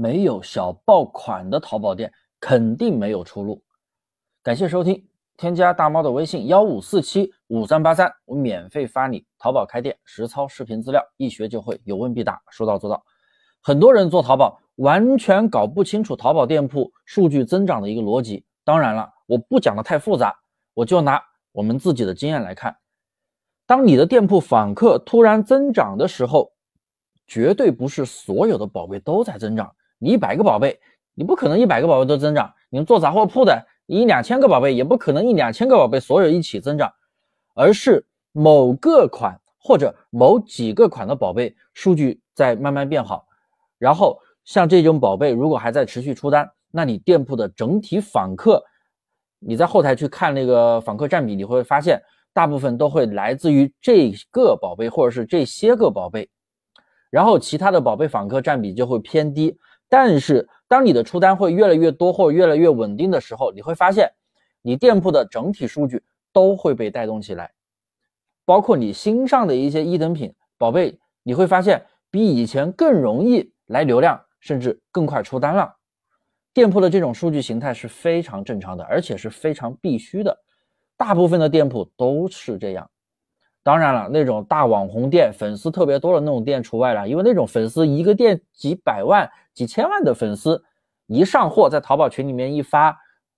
没有小爆款的淘宝店肯定没有出路。感谢收听，添加大猫的微信幺五四七五三八三，我免费发你淘宝开店实操视频资料，一学就会，有问必答，说到做到。很多人做淘宝完全搞不清楚淘宝店铺数据增长的一个逻辑。当然了，我不讲的太复杂，我就拿我们自己的经验来看。当你的店铺访客突然增长的时候，绝对不是所有的宝贝都在增长。你一百个宝贝，你不可能一百个宝贝都增长。你们做杂货铺的，你一两千个宝贝也不可能一两千个宝贝所有一起增长，而是某个款或者某几个款的宝贝数据在慢慢变好。然后像这种宝贝如果还在持续出单，那你店铺的整体访客，你在后台去看那个访客占比，你会发现。大部分都会来自于这个宝贝或者是这些个宝贝，然后其他的宝贝访客占比就会偏低。但是当你的出单会越来越多或越来越稳定的时候，你会发现你店铺的整体数据都会被带动起来，包括你新上的一些一等品宝贝，你会发现比以前更容易来流量，甚至更快出单了。店铺的这种数据形态是非常正常的，而且是非常必须的。大部分的店铺都是这样，当然了，那种大网红店、粉丝特别多的那种店除外了，因为那种粉丝一个店几百万、几千万的粉丝，一上货在淘宝群里面一发，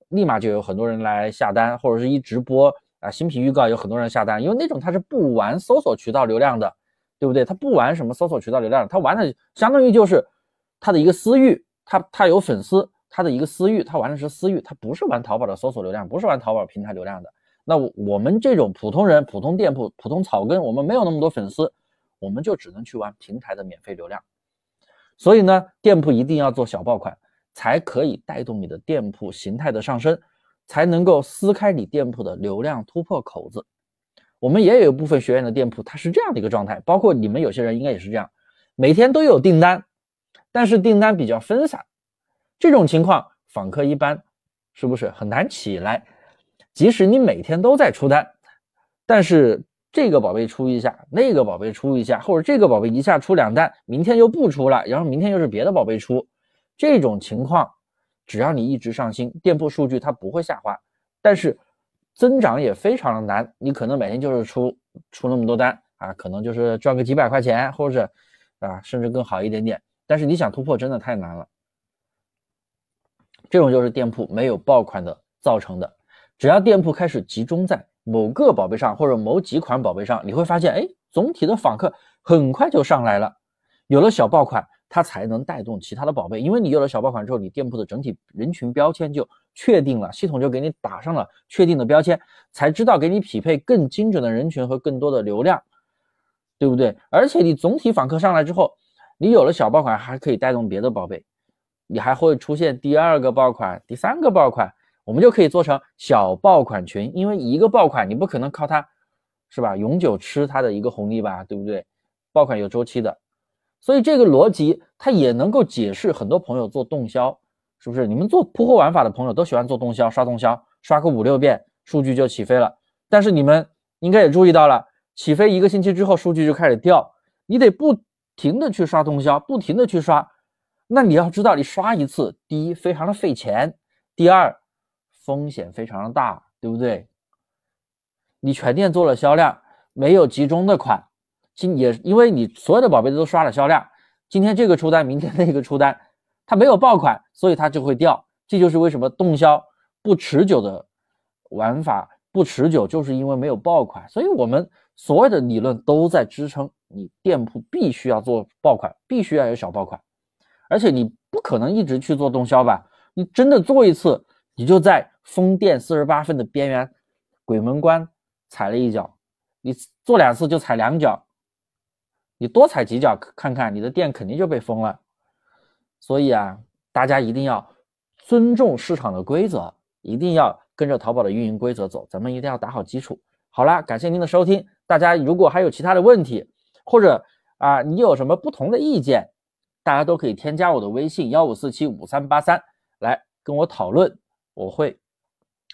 立马就有很多人来下单，或者是一直播啊新品预告，有很多人下单，因为那种他是不玩搜索渠道流量的，对不对？他不玩什么搜索渠道流量，他玩的相当于就是他的一个私域，他他有粉丝，他的一个私域，他玩的是私域，他不是玩淘宝的搜索流量，不是玩淘宝平台流量的。那我们这种普通人、普通店铺、普通草根，我们没有那么多粉丝，我们就只能去玩平台的免费流量。所以呢，店铺一定要做小爆款，才可以带动你的店铺形态的上升，才能够撕开你店铺的流量突破口子。我们也有一部分学员的店铺，它是这样的一个状态，包括你们有些人应该也是这样，每天都有订单，但是订单比较分散，这种情况访客一般，是不是很难起来？即使你每天都在出单，但是这个宝贝出一下，那个宝贝出一下，或者这个宝贝一下出两单，明天又不出了，然后明天又是别的宝贝出，这种情况，只要你一直上新，店铺数据它不会下滑，但是增长也非常的难。你可能每天就是出出那么多单啊，可能就是赚个几百块钱，或者啊甚至更好一点点，但是你想突破真的太难了。这种就是店铺没有爆款的造成的。只要店铺开始集中在某个宝贝上或者某几款宝贝上，你会发现，哎，总体的访客很快就上来了。有了小爆款，它才能带动其他的宝贝。因为你有了小爆款之后，你店铺的整体人群标签就确定了，系统就给你打上了确定的标签，才知道给你匹配更精准的人群和更多的流量，对不对？而且你总体访客上来之后，你有了小爆款，还可以带动别的宝贝，你还会出现第二个爆款、第三个爆款。我们就可以做成小爆款群，因为一个爆款你不可能靠它，是吧？永久吃它的一个红利吧，对不对？爆款有周期的，所以这个逻辑它也能够解释很多朋友做动销，是不是？你们做铺货玩法的朋友都喜欢做动销，刷动销，刷个五六遍，数据就起飞了。但是你们应该也注意到了，起飞一个星期之后，数据就开始掉，你得不停的去刷动销，不停的去刷。那你要知道，你刷一次，第一非常的费钱，第二。风险非常的大，对不对？你全店做了销量，没有集中的款，今也因为你所有的宝贝都刷了销量，今天这个出单，明天那个出单，它没有爆款，所以它就会掉。这就是为什么动销不持久的玩法不持久，就是因为没有爆款。所以我们所有的理论都在支撑你店铺必须要做爆款，必须要有小爆款，而且你不可能一直去做动销吧？你真的做一次。你就在封店四十八分的边缘，鬼门关踩了一脚，你做两次就踩两脚，你多踩几脚看看，你的店肯定就被封了。所以啊，大家一定要尊重市场的规则，一定要跟着淘宝的运营规则走，咱们一定要打好基础。好了，感谢您的收听，大家如果还有其他的问题，或者啊你有什么不同的意见，大家都可以添加我的微信幺五四七五三八三来跟我讨论。我会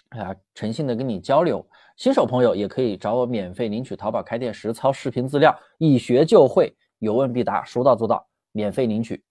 啊诚信的跟你交流，新手朋友也可以找我免费领取淘宝开店实操视频资料，一学就会，有问必答，说到做到，免费领取。